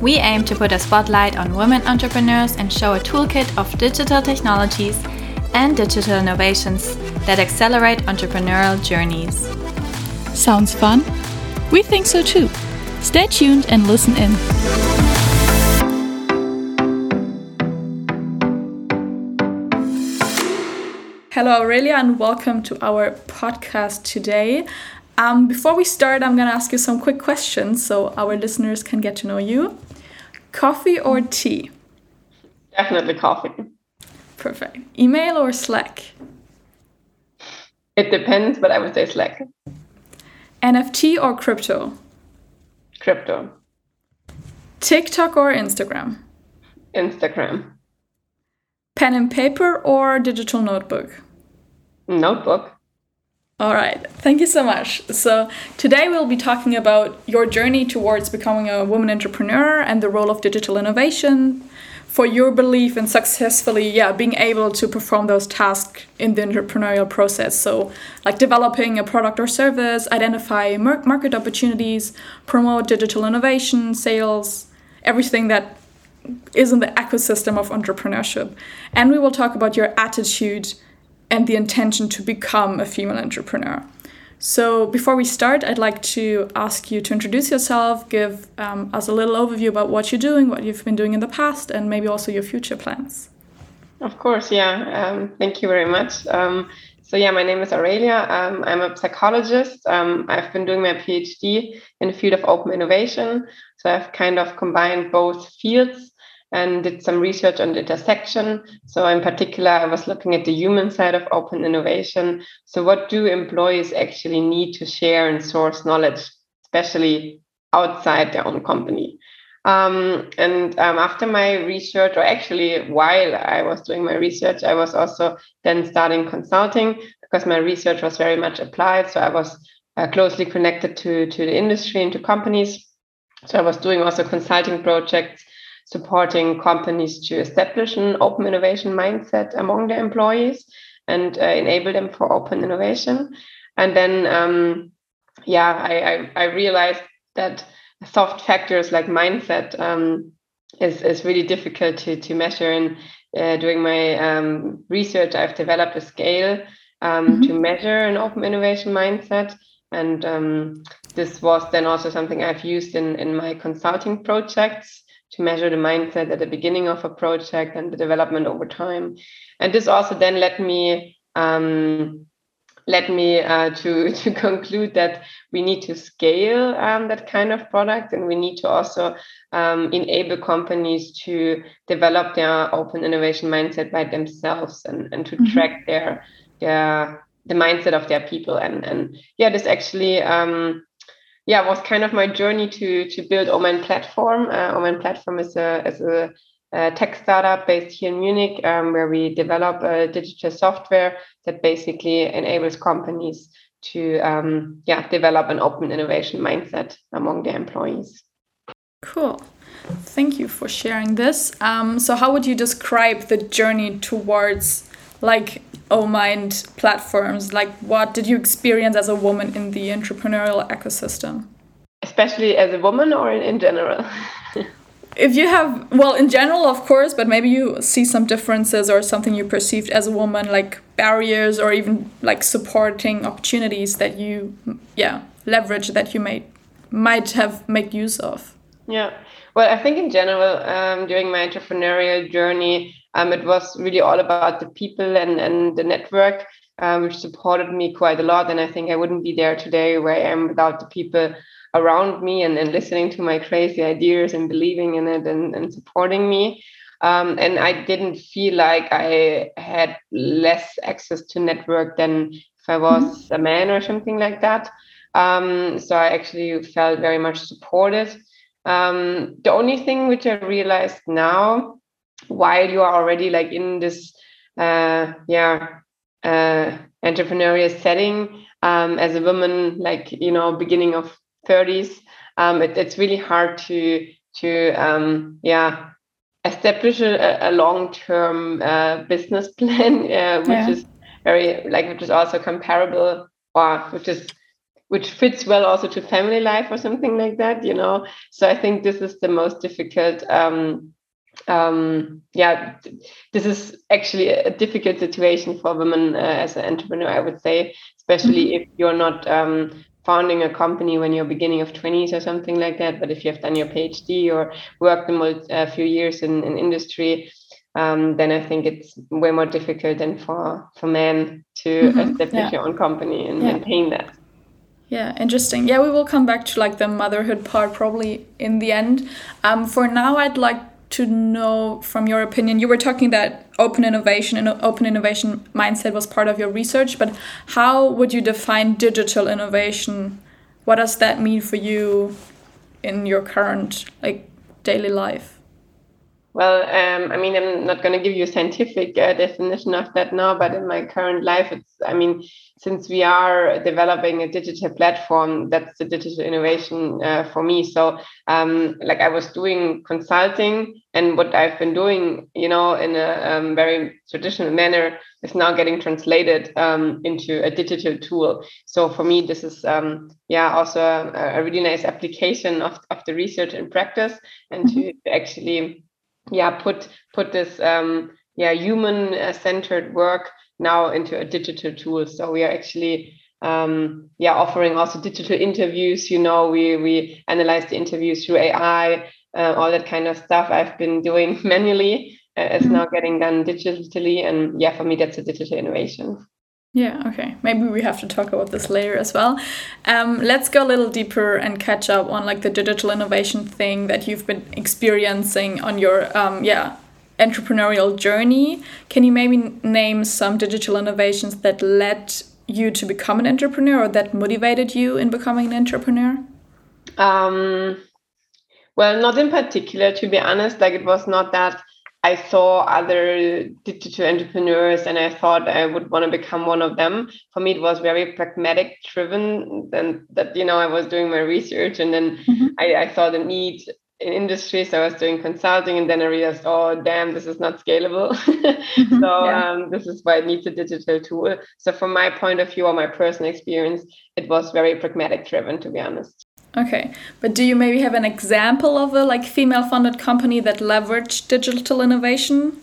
We aim to put a spotlight on women entrepreneurs and show a toolkit of digital technologies and digital innovations that accelerate entrepreneurial journeys. Sounds fun? We think so too. Stay tuned and listen in. Hello, Aurelia, and welcome to our podcast today. Um, before we start, I'm going to ask you some quick questions so our listeners can get to know you. Coffee or tea? Definitely coffee. Perfect. Email or Slack? It depends, but I would say Slack. NFT or crypto? Crypto. TikTok or Instagram? Instagram. Pen and paper or digital notebook? Notebook. All right, thank you so much. So, today we'll be talking about your journey towards becoming a woman entrepreneur and the role of digital innovation for your belief in successfully, yeah, being able to perform those tasks in the entrepreneurial process. So, like developing a product or service, identify market opportunities, promote digital innovation, sales, everything that is in the ecosystem of entrepreneurship. And we will talk about your attitude and the intention to become a female entrepreneur. So, before we start, I'd like to ask you to introduce yourself, give um, us a little overview about what you're doing, what you've been doing in the past, and maybe also your future plans. Of course, yeah. Um, thank you very much. Um, so, yeah, my name is Aurelia. Um, I'm a psychologist. Um, I've been doing my PhD in the field of open innovation. So, I've kind of combined both fields and did some research on the intersection. So, in particular, I was looking at the human side of open innovation. So, what do employees actually need to share and source knowledge, especially outside their own company? Um, and um, after my research, or actually while I was doing my research, I was also then starting consulting because my research was very much applied. So I was uh, closely connected to, to the industry and to companies. So I was doing also consulting projects supporting companies to establish an open innovation mindset among their employees and uh, enable them for open innovation. And then, um, yeah, I, I, I, realized that soft factors like mindset um, is, is really difficult to, to measure. And uh, during my um, research, I've developed a scale um, mm-hmm. to measure an open innovation mindset. And um, this was then also something I've used in, in my consulting projects to measure the mindset at the beginning of a project and the development over time. And this also then led me um, led me uh, to to conclude that we need to scale um, that kind of product, and we need to also um, enable companies to develop their open innovation mindset by themselves and and to mm-hmm. track their their the mindset of their people and and yeah this actually um, yeah was kind of my journey to to build Omind platform. Uh, Omind platform is a is a, tech startup based here in Munich, um, where we develop a digital software that basically enables companies to um, yeah develop an open innovation mindset among their employees. Cool. Thank you for sharing this. Um, so, how would you describe the journey towards like Omind platforms? Like, what did you experience as a woman in the entrepreneurial ecosystem? Especially as a woman or in, in general? if you have, well, in general, of course, but maybe you see some differences or something you perceived as a woman, like barriers or even like supporting opportunities that you, yeah, leverage that you might might have made use of. Yeah. Well, I think in general, um, during my entrepreneurial journey, um, it was really all about the people and, and the network, um, which supported me quite a lot. And I think I wouldn't be there today where I am without the people around me and, and listening to my crazy ideas and believing in it and, and supporting me. Um, and I didn't feel like I had less access to network than if I was mm-hmm. a man or something like that. Um, so I actually felt very much supported Um, the only thing which I realized now, while you are already like in this, uh, yeah, uh, entrepreneurial setting um, as a woman, like you know, beginning of 30s, um, it, it's really hard to to um, yeah establish a, a long-term uh, business plan, uh, which yeah. is very like which is also comparable or which is which fits well also to family life or something like that you know so i think this is the most difficult um um yeah this is actually a difficult situation for women uh, as an entrepreneur i would say especially mm-hmm. if you're not um founding a company when you're beginning of 20s or something like that but if you have done your phd or worked a few years in, in industry um, then I think it's way more difficult than for for men to mm-hmm. establish yeah. your own company and yeah. maintain that. Yeah, interesting. Yeah, we will come back to like the motherhood part probably in the end. Um, for now, I'd like to know from your opinion. You were talking that open innovation and open innovation mindset was part of your research, but how would you define digital innovation? What does that mean for you in your current like daily life? Well, um, I mean, I'm not going to give you a scientific uh, definition of that now, but in my current life, it's, I mean, since we are developing a digital platform, that's the digital innovation uh, for me. So, um, like I was doing consulting, and what I've been doing, you know, in a um, very traditional manner, is now getting translated um, into a digital tool. So for me, this is, um, yeah, also a, a, really nice application of, of the research and practice, and to mm-hmm. actually yeah put put this um, yeah human centered work now into a digital tool so we are actually um, yeah offering also digital interviews you know we we analyze the interviews through ai uh, all that kind of stuff i've been doing manually uh, is mm-hmm. now getting done digitally and yeah for me that's a digital innovation yeah, okay. Maybe we have to talk about this later as well. Um, let's go a little deeper and catch up on like the digital innovation thing that you've been experiencing on your um, yeah entrepreneurial journey. Can you maybe name some digital innovations that led you to become an entrepreneur or that motivated you in becoming an entrepreneur? Um, well, not in particular, to be honest. Like it was not that I saw other digital entrepreneurs and I thought I would want to become one of them. For me, it was very pragmatic driven. Then that, you know, I was doing my research and then mm-hmm. I, I saw the need in industry. So I was doing consulting and then I realized, oh, damn, this is not scalable. Mm-hmm. so yeah. um, this is why it needs a digital tool. So from my point of view or my personal experience, it was very pragmatic driven, to be honest. Okay, but do you maybe have an example of a like female-funded company that leveraged digital innovation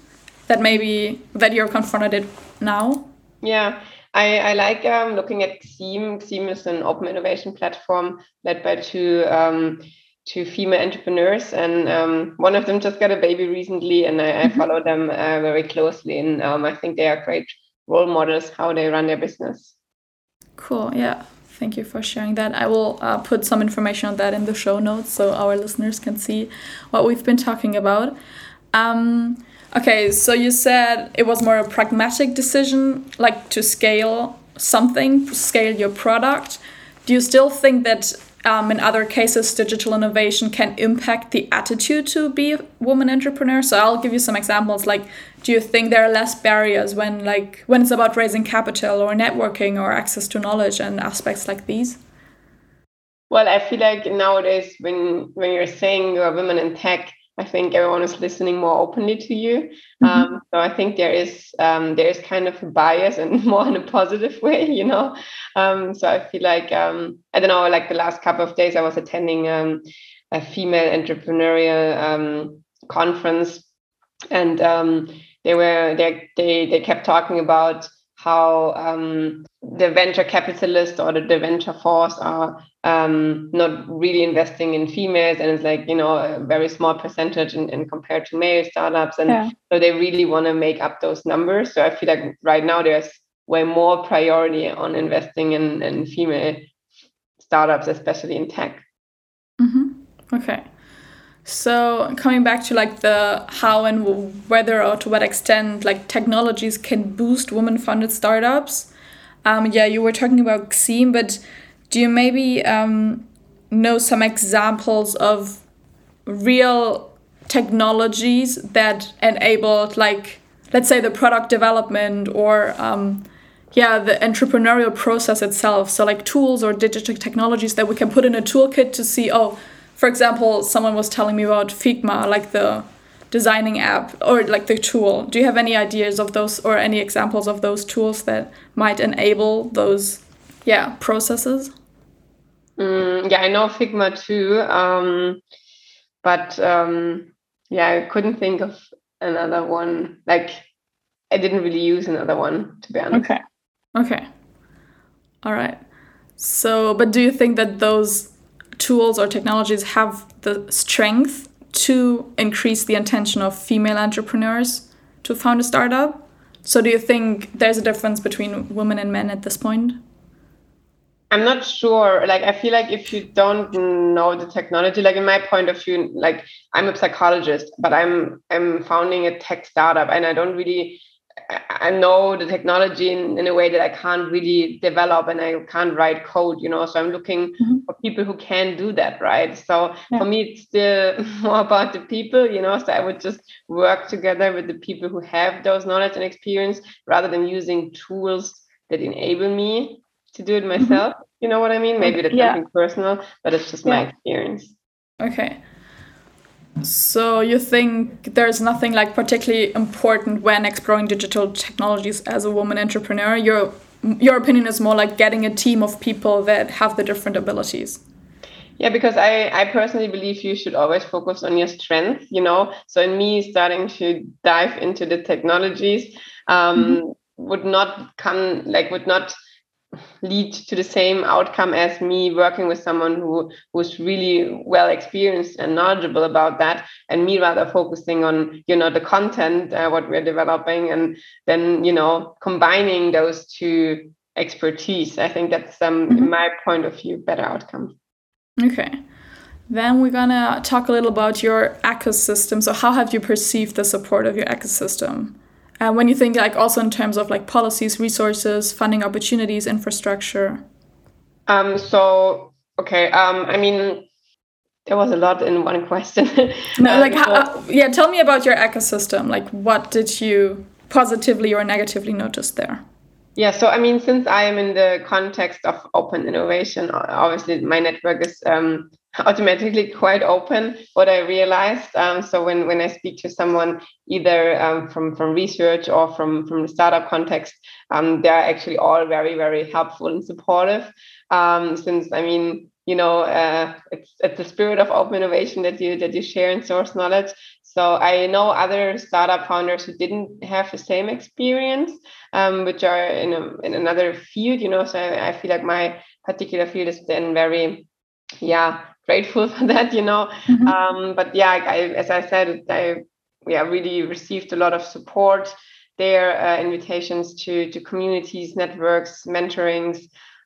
that maybe that you're confronted now? Yeah, I, I like um, looking at Xeem. Xeem is an open innovation platform led by two um, two female entrepreneurs, and um, one of them just got a baby recently, and I, I mm-hmm. follow them uh, very closely, and um, I think they are great role models how they run their business. Cool. Yeah. Thank you for sharing that. I will uh, put some information on that in the show notes so our listeners can see what we've been talking about. Um, okay, so you said it was more a pragmatic decision, like to scale something, scale your product. Do you still think that um, in other cases, digital innovation can impact the attitude to be a woman entrepreneur. So I'll give you some examples. Like, do you think there are less barriers when, like, when it's about raising capital or networking or access to knowledge and aspects like these? Well, I feel like nowadays, when when you're saying you're a woman in tech, I think everyone is listening more openly to you. Mm-hmm. Um, so I think there is um, there is kind of a bias and more in a positive way, you know. Um, so I feel like um, I don't know, like the last couple of days I was attending um, a female entrepreneurial um, conference, and they were they they they kept talking about how um, the venture capitalists or the, the venture force are um, not really investing in females and it's like you know a very small percentage in, in compared to male startups and yeah. so they really want to make up those numbers so i feel like right now there's way more priority on investing in, in female startups especially in tech mm-hmm. okay so coming back to like the how and whether or to what extent like technologies can boost women-funded startups. Um, yeah, you were talking about Xeem, but do you maybe um, know some examples of real technologies that enabled like let's say the product development or um, yeah the entrepreneurial process itself so like tools or digital technologies that we can put in a toolkit to see oh for example someone was telling me about figma like the designing app or like the tool. Do you have any ideas of those or any examples of those tools that might enable those yeah processes? Mm, yeah i know figma too um, but um, yeah i couldn't think of another one. Like i didn't really use another one to be honest. Okay. Okay. All right. So but do you think that those tools or technologies have the strength to increase the intention of female entrepreneurs to found a startup so do you think there's a difference between women and men at this point I'm not sure. Like, I feel like if you don't know the technology, like in my point of view, like I'm a psychologist, but I'm I'm founding a tech startup, and I don't really I know the technology in, in a way that I can't really develop and I can't write code, you know. So I'm looking mm-hmm. for people who can do that, right? So yeah. for me, it's still more about the people, you know. So I would just work together with the people who have those knowledge and experience rather than using tools that enable me to do it mm-hmm. myself. Mm-hmm. You know what I mean? Maybe that's yeah. something personal, but it's just yeah. my experience. Okay. So you think there's nothing like particularly important when exploring digital technologies as a woman entrepreneur? Your your opinion is more like getting a team of people that have the different abilities. Yeah, because I, I personally believe you should always focus on your strengths, you know. So in me starting to dive into the technologies um, mm-hmm. would not come like would not lead to the same outcome as me working with someone who who's really well experienced and knowledgeable about that and me rather focusing on you know the content uh, what we're developing and then you know combining those two expertise. I think that's um mm-hmm. my point of view better outcome. Okay. Then we're gonna talk a little about your ecosystem. So how have you perceived the support of your ecosystem uh, when you think like also in terms of like policies, resources, funding opportunities, infrastructure? Um, so okay, um, I mean, there was a lot in one question. no, like how, uh, yeah, tell me about your ecosystem. Like, what did you positively or negatively notice there? Yeah, so I mean, since I am in the context of open innovation, obviously my network is um, automatically quite open what i realized. Um, so when when i speak to someone either um, from from research or from from the startup context um, they're actually all very very helpful and supportive. Um, since i mean you know uh, it's it's the spirit of open innovation that you that you share and source knowledge. So i know other startup founders who didn't have the same experience um, which are in a, in another field you know. So I, I feel like my particular field is then very yeah grateful for that, you know. Mm-hmm. Um, but yeah, I, as I said, I yeah really received a lot of support there, uh, invitations to to communities, networks, mentorings.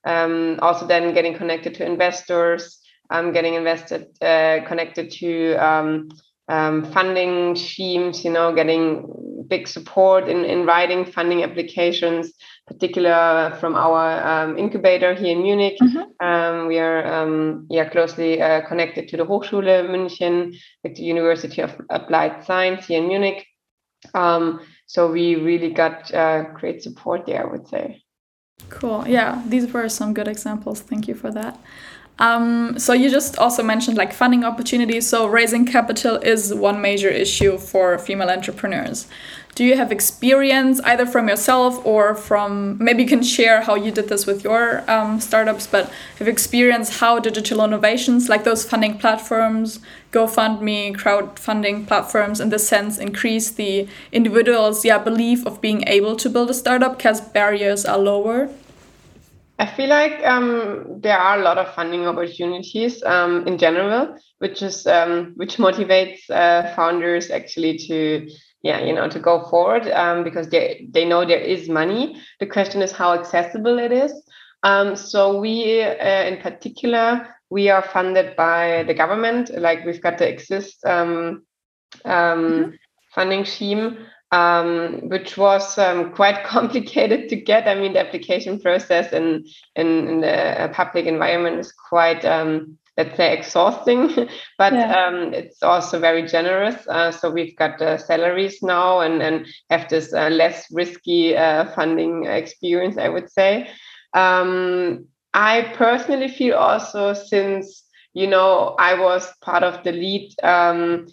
Um, also, then getting connected to investors, um, getting invested, uh, connected to um, um, funding schemes, you know, getting big support in, in writing funding applications, particular from our um, incubator here in Munich. Mm-hmm. Um, we are um, yeah, closely uh, connected to the Hochschule München, with the University of Applied Science here in Munich. Um, so we really got uh, great support there, I would say. Cool. Yeah, these were some good examples. Thank you for that. Um, so you just also mentioned like funding opportunities. So raising capital is one major issue for female entrepreneurs. Do you have experience either from yourself or from maybe you can share how you did this with your um, startups, but have experience how digital innovations like those funding platforms, GoFundMe, crowdfunding platforms, in this sense, increase the individual's yeah belief of being able to build a startup because barriers are lower? I feel like um, there are a lot of funding opportunities um, in general, which is um, which motivates uh, founders actually to yeah you know to go forward um, because they they know there is money. The question is how accessible it is. Um, so we uh, in particular we are funded by the government. Like we've got the exist um, mm-hmm. funding scheme um, which was um, quite complicated to get. I mean, the application process in in, in the public environment is quite um, let's say exhausting but yeah. um, it's also very generous uh, so we've got uh, salaries now and and have this uh, less risky uh, funding experience i would say um, i personally feel also since you know i was part of the lead um,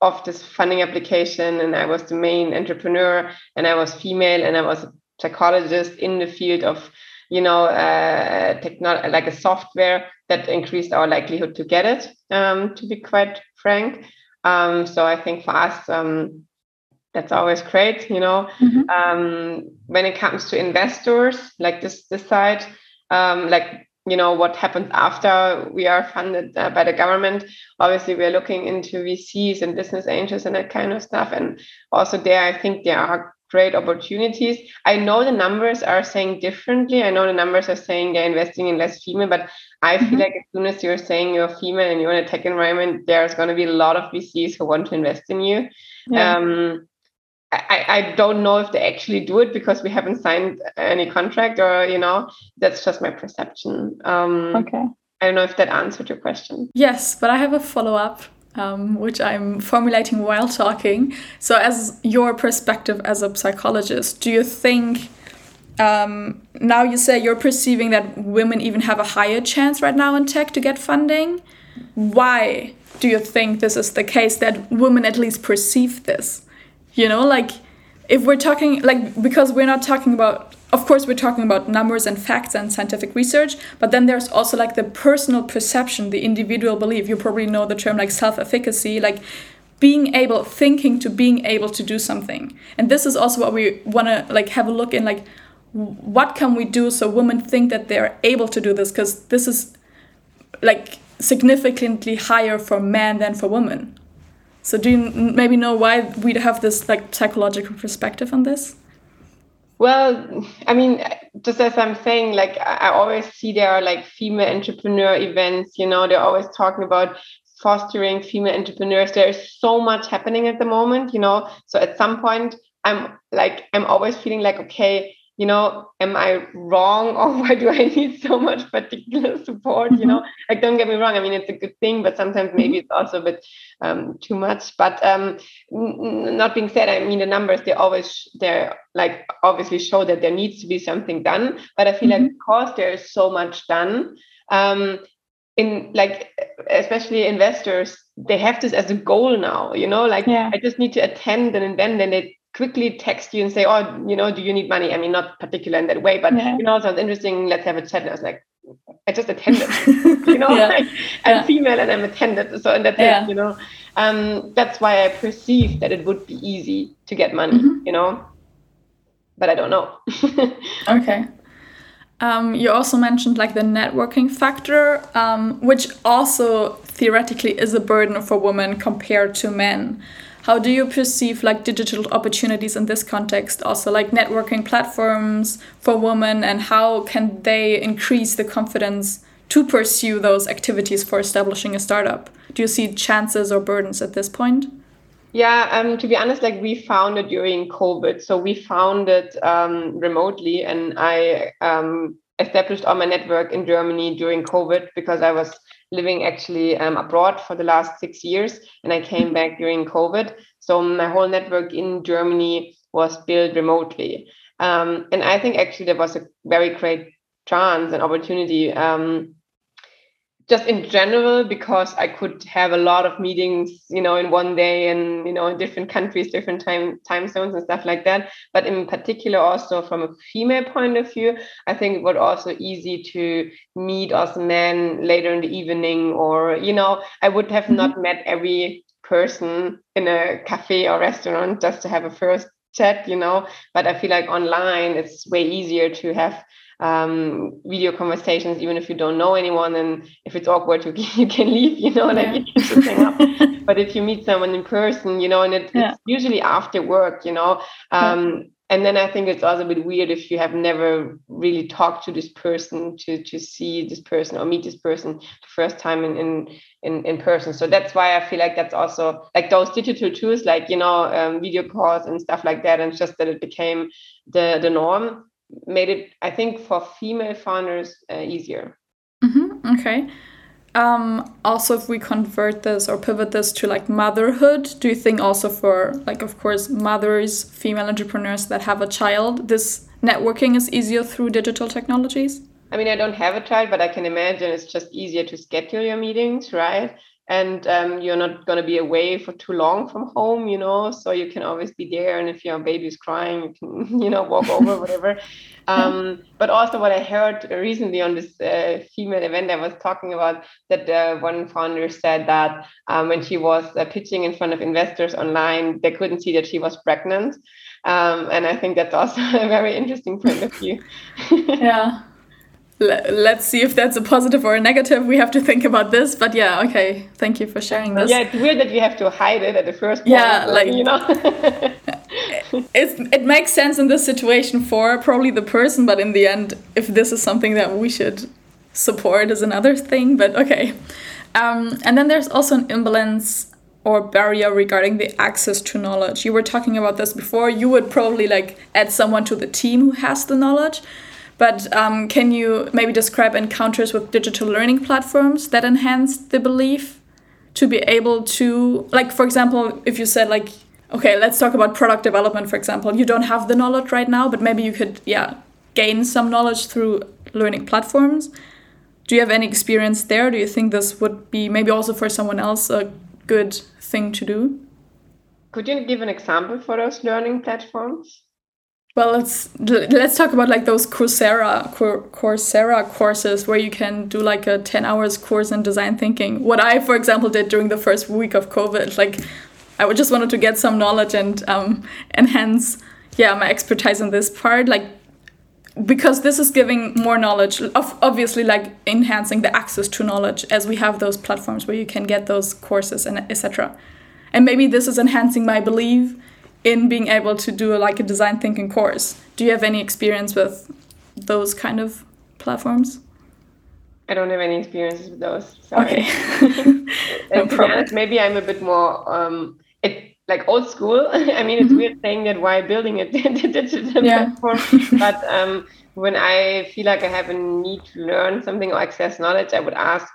of this funding application and i was the main entrepreneur and i was female and i was a psychologist in the field of you know uh, technology like a software that increased our likelihood to get it um, to be quite frank um, so i think for us um, that's always great you know mm-hmm. Um, when it comes to investors like this this side um, like you know what happens after we are funded uh, by the government. Obviously we're looking into vcs and business angels and that kind of stuff. And also there i think there are great opportunities. I know the numbers are saying differently. I know the numbers are saying they're investing in less female but i feel mm-hmm. like as soon as you're saying you're female and you're in a tech environment there's going to be a lot of vcs who want to invest in you. Yeah. um, I, I don't know if they actually do it because we haven't signed any contract or you know that's just my perception. Um, okay. I don't know if that answered your question. Yes but i have a follow-up um, which i'm formulating while talking. So as your perspective as a psychologist do you think um, now you say you're perceiving that women even have a higher chance right now in tech to get funding? Why do you think this is the case that women at least perceive this you know like if we're talking like because we're not talking about of course we're talking about numbers and facts and scientific research but then there's also like the personal perception the individual belief. You probably know the term like self-efficacy like being able thinking to being able to do something. And this is also what we want to like have a look in like what can we do so women think that they're able to do this? Because this is like significantly higher for men than for women so do you maybe know why we have this like psychological perspective on this? Well, I mean, just as I'm saying, like I always see there are like female entrepreneur events. You know, they're always talking about fostering female entrepreneurs. There is so much happening at the moment. You know, so at some point, I'm like I'm always feeling like okay, you know, am I wrong or why do I need so much particular support? You know, mm-hmm. like don't get me wrong. I mean, it's a good thing, but sometimes maybe mm-hmm. it's also a bit um, too much. But um, n- not being said, I mean, the numbers they always they're like obviously show that there needs to be something done. But I feel mm-hmm. like because there is so much done, um, in like especially investors they have this as a goal now you know like yeah. i just need to attend an event and they quickly text you and say, "Oh, you know, do you need money?" I mean, not particular in that way, but yeah. you know, sounds interesting. Let's have a chat. And I was like, I just attended. you know, yeah. like, I'm yeah. female and I'm attended. So and that's it. You know, um, that's why I perceive that it would be easy to get money. Mm-hmm. You know, but I don't know. okay. Um, you also mentioned like the networking factor, um, which also theoretically is a burden for women compared to men. How do you perceive like digital opportunities in this context? Also, like networking platforms for women, and how can they increase the confidence to pursue those activities for establishing a startup? Do you see chances or burdens at this point? Yeah, um, to be honest, like we founded during COVID. So we founded um, remotely, and I um, established all my network in Germany during COVID because I was living actually um, abroad for the last six years and I came back during COVID. So my whole network in Germany was built remotely. Um, and I think actually there was a very great chance and opportunity um, just in general because i could have a lot of meetings you know in one day and you know in different countries different time time zones and stuff like that but in particular also from a female point of view i think it was also easy to meet us men later in the evening or you know i would have mm-hmm. not met every person in a cafe or restaurant just to have a first chat you know but i feel like online it's way easier to have um, video conversations, even if you don't know anyone. And if it's awkward, you can, you can leave, you know, like yeah. you can just hang up. but if you meet someone in person, you know, and it, yeah. it's usually after work, you know. Um, yeah. And then I think it's also a bit weird if you have never really talked to this person to to see this person or meet this person the first time in in in, in person. So that's why I feel like that's also like those digital tools, like you know, um, video calls and stuff like that, and just that it became the the norm made it, I think, for female founders uh, easier. Mm-hmm. Okay. um, also if we convert this or pivot this to like motherhood, do you think also for like of course mothers, female entrepreneurs that have a child, this networking is easier through digital technologies? I mean, I don't have a child, but I can imagine it's just easier to schedule your meetings, right? And um, you're not going to be away for too long from home you know so you can always be there. And if your baby is crying you can you know walk over whatever. Um, but also what i heard recently on this uh, female event i was talking about that uh, one founder said that um, when she was uh, pitching in front of investors online they couldn't see that she was pregnant. Um, and i think that's also a very interesting point of view. Yeah let's see if that's a positive or a negative. We have to think about this. But yeah, okay. Thank you for sharing this. Yeah, it's weird that you have to hide it at the first point. Yeah, like you know. it it makes sense in this situation for probably the person, but in the end, if this is something that we should support, is another thing. But okay. Um, and then there's also an imbalance or barrier regarding the access to knowledge. You were talking about this before. You would probably like add someone to the team who has the knowledge but um, can you maybe describe encounters with digital learning platforms that enhance the belief to be able to, like, for example, if you said, like, okay, let's talk about product development, for example, you don't have the knowledge right now, but maybe you could, yeah, gain some knowledge through learning platforms. Do you have any experience there? Do you think this would be maybe also for someone else a good thing to do? Could you give an example for those learning platforms? Well, let's let's talk about like those Coursera Coursera courses where you can do like a 10 hours course in design thinking. What I, for example, did during the first week of COVID, like I just wanted to get some knowledge and um, enhance, yeah, my expertise in this part, like because this is giving more knowledge of obviously like enhancing the access to knowledge as we have those platforms where you can get those courses and etc and maybe this is enhancing my belief in being able to do like a design thinking course. Do you have any experience with those kind of platforms? I don't have any experiences with those. Sorry. Okay. no to honest, maybe I'm a bit more um, it like old school. I mean, it's mm-hmm. weird saying that while building a digital yeah. platform, but um, when I feel like I have a need to learn something or access knowledge, I would ask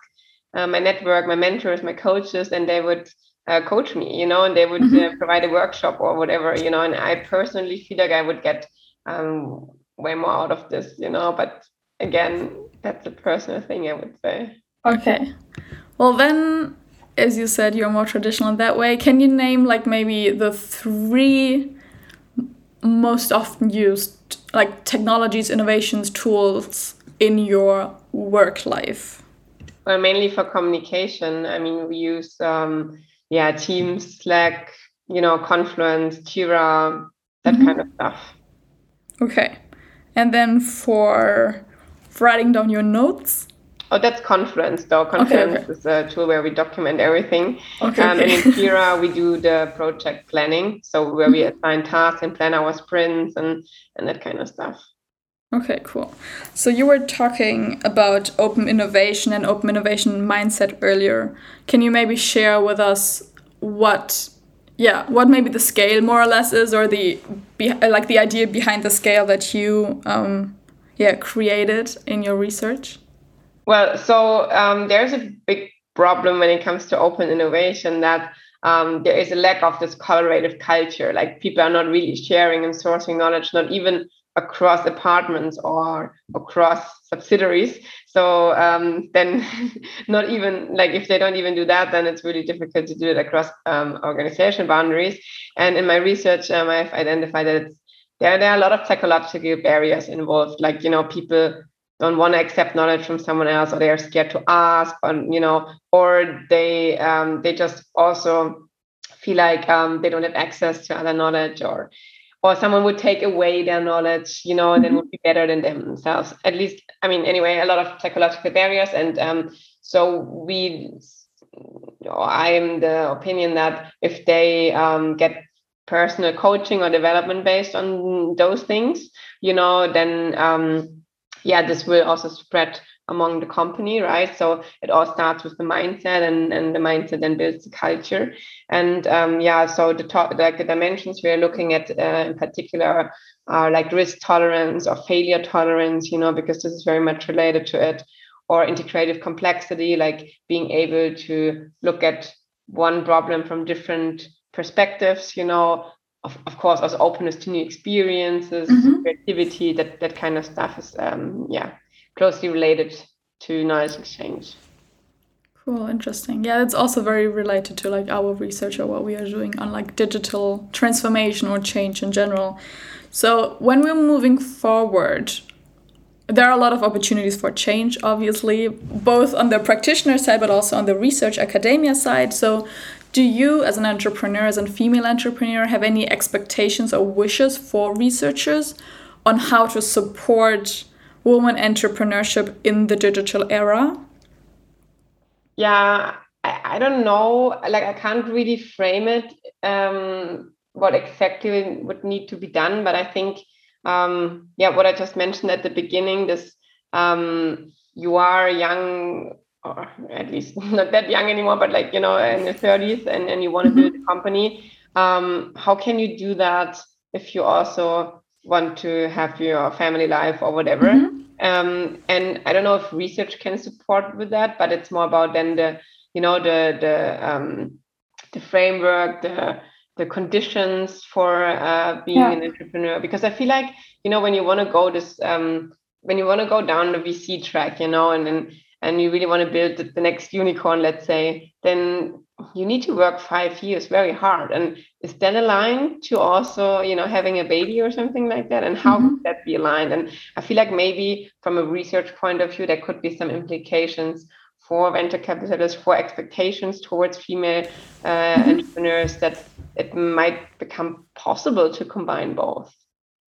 uh, my network, my mentors, my coaches, and they would uh, coach me, you know, and they would mm-hmm. uh, provide a workshop or whatever, you know, and I personally feel like I would get um, way more out of this, you know, but again, that's a personal thing, I would say. Okay. Well, then, as you said, you're more traditional in that way. Can you name like maybe the three most often used like technologies, innovations, tools in your work life? Well, mainly for communication. I mean, we use um, yeah, Teams, Slack, you know, Confluence, Jira, that mm-hmm. kind of stuff. Okay. And then for writing down your notes? Oh, that's Confluence, though. Confluence okay, okay. is a tool where we document everything. Okay, um, okay. And in Jira, we do the project planning. So where we mm-hmm. assign tasks and plan our sprints and, and that kind of stuff. Okay, cool. So you were talking about open innovation and open innovation mindset earlier. Can you maybe share with us what yeah, what maybe the scale more or less is or the like the idea behind the scale that you um yeah, created in your research? Well, so um, there's a big problem when it comes to open innovation that um, there is a lack of this collaborative culture. Like people are not really sharing and sourcing knowledge, not even across apartments or across subsidiaries. So um, then, not even like if they don't even do that, then it's really difficult to do it across um, organization boundaries. And in my research, um, I've identified that there, there are a lot of psychological barriers involved. Like you know, people don't want to accept knowledge from someone else, or they are scared to ask, and you know, or they um, they just also feel like um, they don't have access to other knowledge or or someone would take away their knowledge, you know, and then mm-hmm. would be better than themselves. At least, I mean, anyway, a lot of psychological barriers. And um, so we, I am the opinion that if they um, get personal coaching or development based on those things, you know, then um, yeah, this will also spread among the company, right? So it all starts with the mindset, and, and the mindset then builds the culture. And um, yeah, so the top, like the dimensions we are looking at uh, in particular are like risk tolerance or failure tolerance, you know, because this is very much related to it. or integrative complexity, like being able to look at one problem from different perspectives, you know, of, of course, also openness to new experiences, mm-hmm. creativity, that, that kind of stuff is, um, yeah, closely related to knowledge exchange. Cool, interesting. Yeah, it's also very related to like our research or what we are doing on like digital transformation or change in general. So when we're moving forward, there are a lot of opportunities for change, obviously, both on the practitioner side but also on the research academia side. So do you, as an entrepreneur, as a female entrepreneur, have any expectations or wishes for researchers on how to support woman entrepreneurship in the digital era? Yeah, I, I don't know. Like, I can't really frame it um, what exactly would need to be done, but I think, um, yeah, what I just mentioned at the beginning, this um, you are young or at least not that young anymore, but like, you know, in the 30s and, and you want to mm-hmm. build a company. Um, how can you do that if you also want to have your family life or whatever? Mm-hmm. Um, and I don't know if research can support with that, but it's more about then the, you know, the the um, the framework, the the conditions for uh, being yeah. an entrepreneur. Because I feel like you know when you want to go this um, when you want to go down the VC track, you know, and then and you really want to build the next unicorn, let's say, then you need to work five years very hard. And is that aligned to also, you know, having a baby or something like that? And how mm-hmm. could that be aligned? And I feel like maybe from a research point of view, there could be some implications for venture capitalists, for expectations towards female uh, mm-hmm. entrepreneurs that it might become possible to combine both.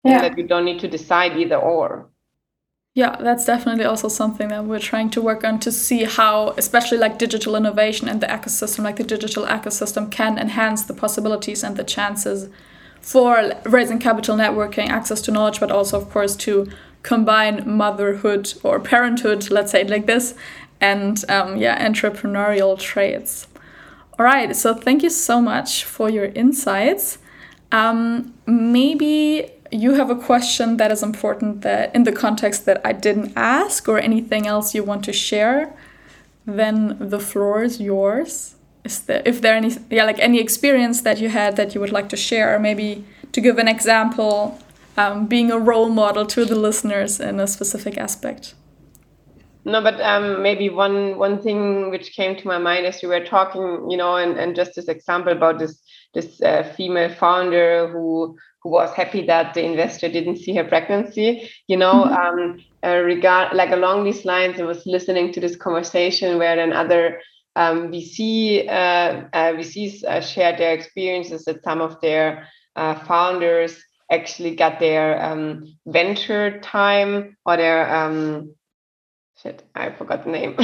Yeah. that you don't need to decide either or. Yeah, that's definitely also something that we're trying to work on to see how, especially like digital innovation and the ecosystem, like the digital ecosystem, can enhance the possibilities and the chances for raising capital, networking, access to knowledge, but also, of course, to combine motherhood or parenthood, let's say it like this, and um, yeah, entrepreneurial traits. All right, so thank you so much for your insights. Um, maybe you have a question that is important that in the context that I didn't ask or anything else you want to share, then the floor is yours. Is there if there any yeah like any experience that you had that you would like to share, maybe to give an example, um, being a role model to the listeners in a specific aspect. No, but um, maybe one one thing which came to my mind as you were talking, you know, and, and just this example about this this uh, female founder who who was happy that the investor didn't see her pregnancy. You know, mm-hmm. um, uh, regard like along these lines, I was listening to this conversation where then other um, VC uh, uh, VCs uh, shared their experiences that some of their uh, founders actually got their um, venture time or their um, shit, I forgot the name.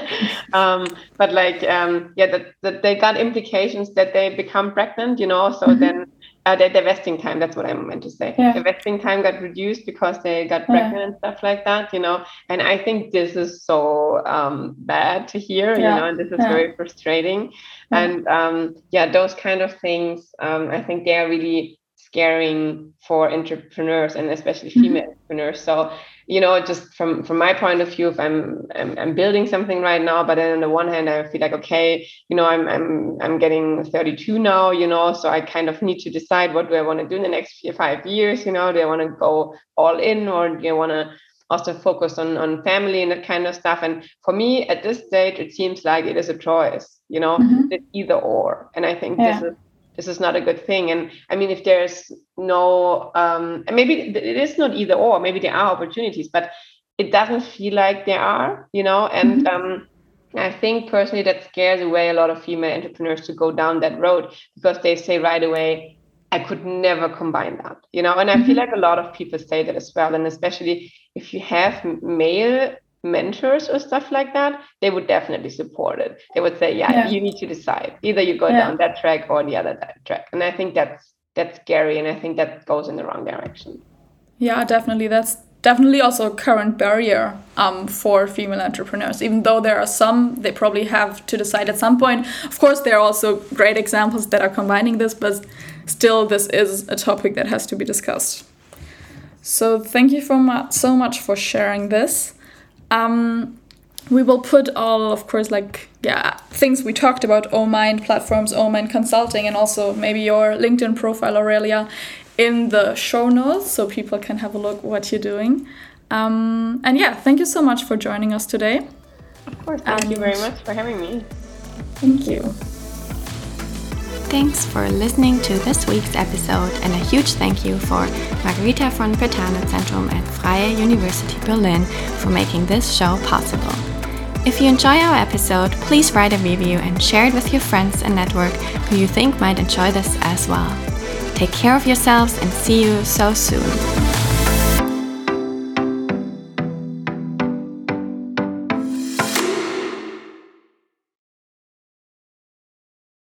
um, but like, um, yeah, that, that they got implications that they become pregnant, you know, so mm-hmm. then uh, the, the vesting time, that's what I meant to say. Yeah. The vesting time got reduced because they got pregnant yeah. and stuff like that, you know, and I think this is so um, bad to hear, yeah. you know, and this is very frustrating. And um, yeah, those kind of things, um, I think they are really scaring for entrepreneurs and especially mm-hmm. female mm-hmm. entrepreneurs. So you know, just from from my point of view, if I'm, I'm I'm building something right now, but then on the one hand, I feel like okay, you know, I'm I'm I'm getting 32 now, you know, so I kind of need to decide what do I want to do in the next five years, you know, do I want to go all in or do I want to also focus on on family and that kind of stuff. And for me, at this stage, it seems like it is a choice, you know, mm-hmm. it's either or, and I think yeah. this is this is not a good thing and i mean if there's no um maybe it is not either or maybe there are opportunities but it doesn't feel like there are you know and mm-hmm. um I think personally that scares away a lot of female entrepreneurs to go down that road because they say right away, I could never combine that, you know. And I feel mm-hmm. like a lot of people say that as well. And especially if you have male mentors or stuff like that, they would definitely support it. They would say, yeah, yeah. you need to decide. Either you go yeah. down that track or the other track. And I think that's that's scary and I think that goes in the wrong direction. Yeah, definitely. That's definitely also a current barrier um, for female entrepreneurs. Even though there are some, they probably have to decide at some point. Of course, there are also great examples that are combining this, but still, this is a topic that has to be discussed. So, thank you for so much for sharing this. Um, we will put all, of course, like, yeah, things we talked about, OMind platforms, OMind consulting, and also maybe your LinkedIn profile, Aurelia, in the show notes so people can have a look what you're doing. Um, and yeah, thank you so much for joining us today. Of course, thank and you very much for having me. Thank you. Thanks for listening to this week's episode, and a huge thank you for Margherita von Brentano Zentrum at Freie University Berlin for making this show possible. If you enjoy our episode, please write a review and share it with your friends and network who you think might enjoy this as well. Take care of yourselves and see you so soon.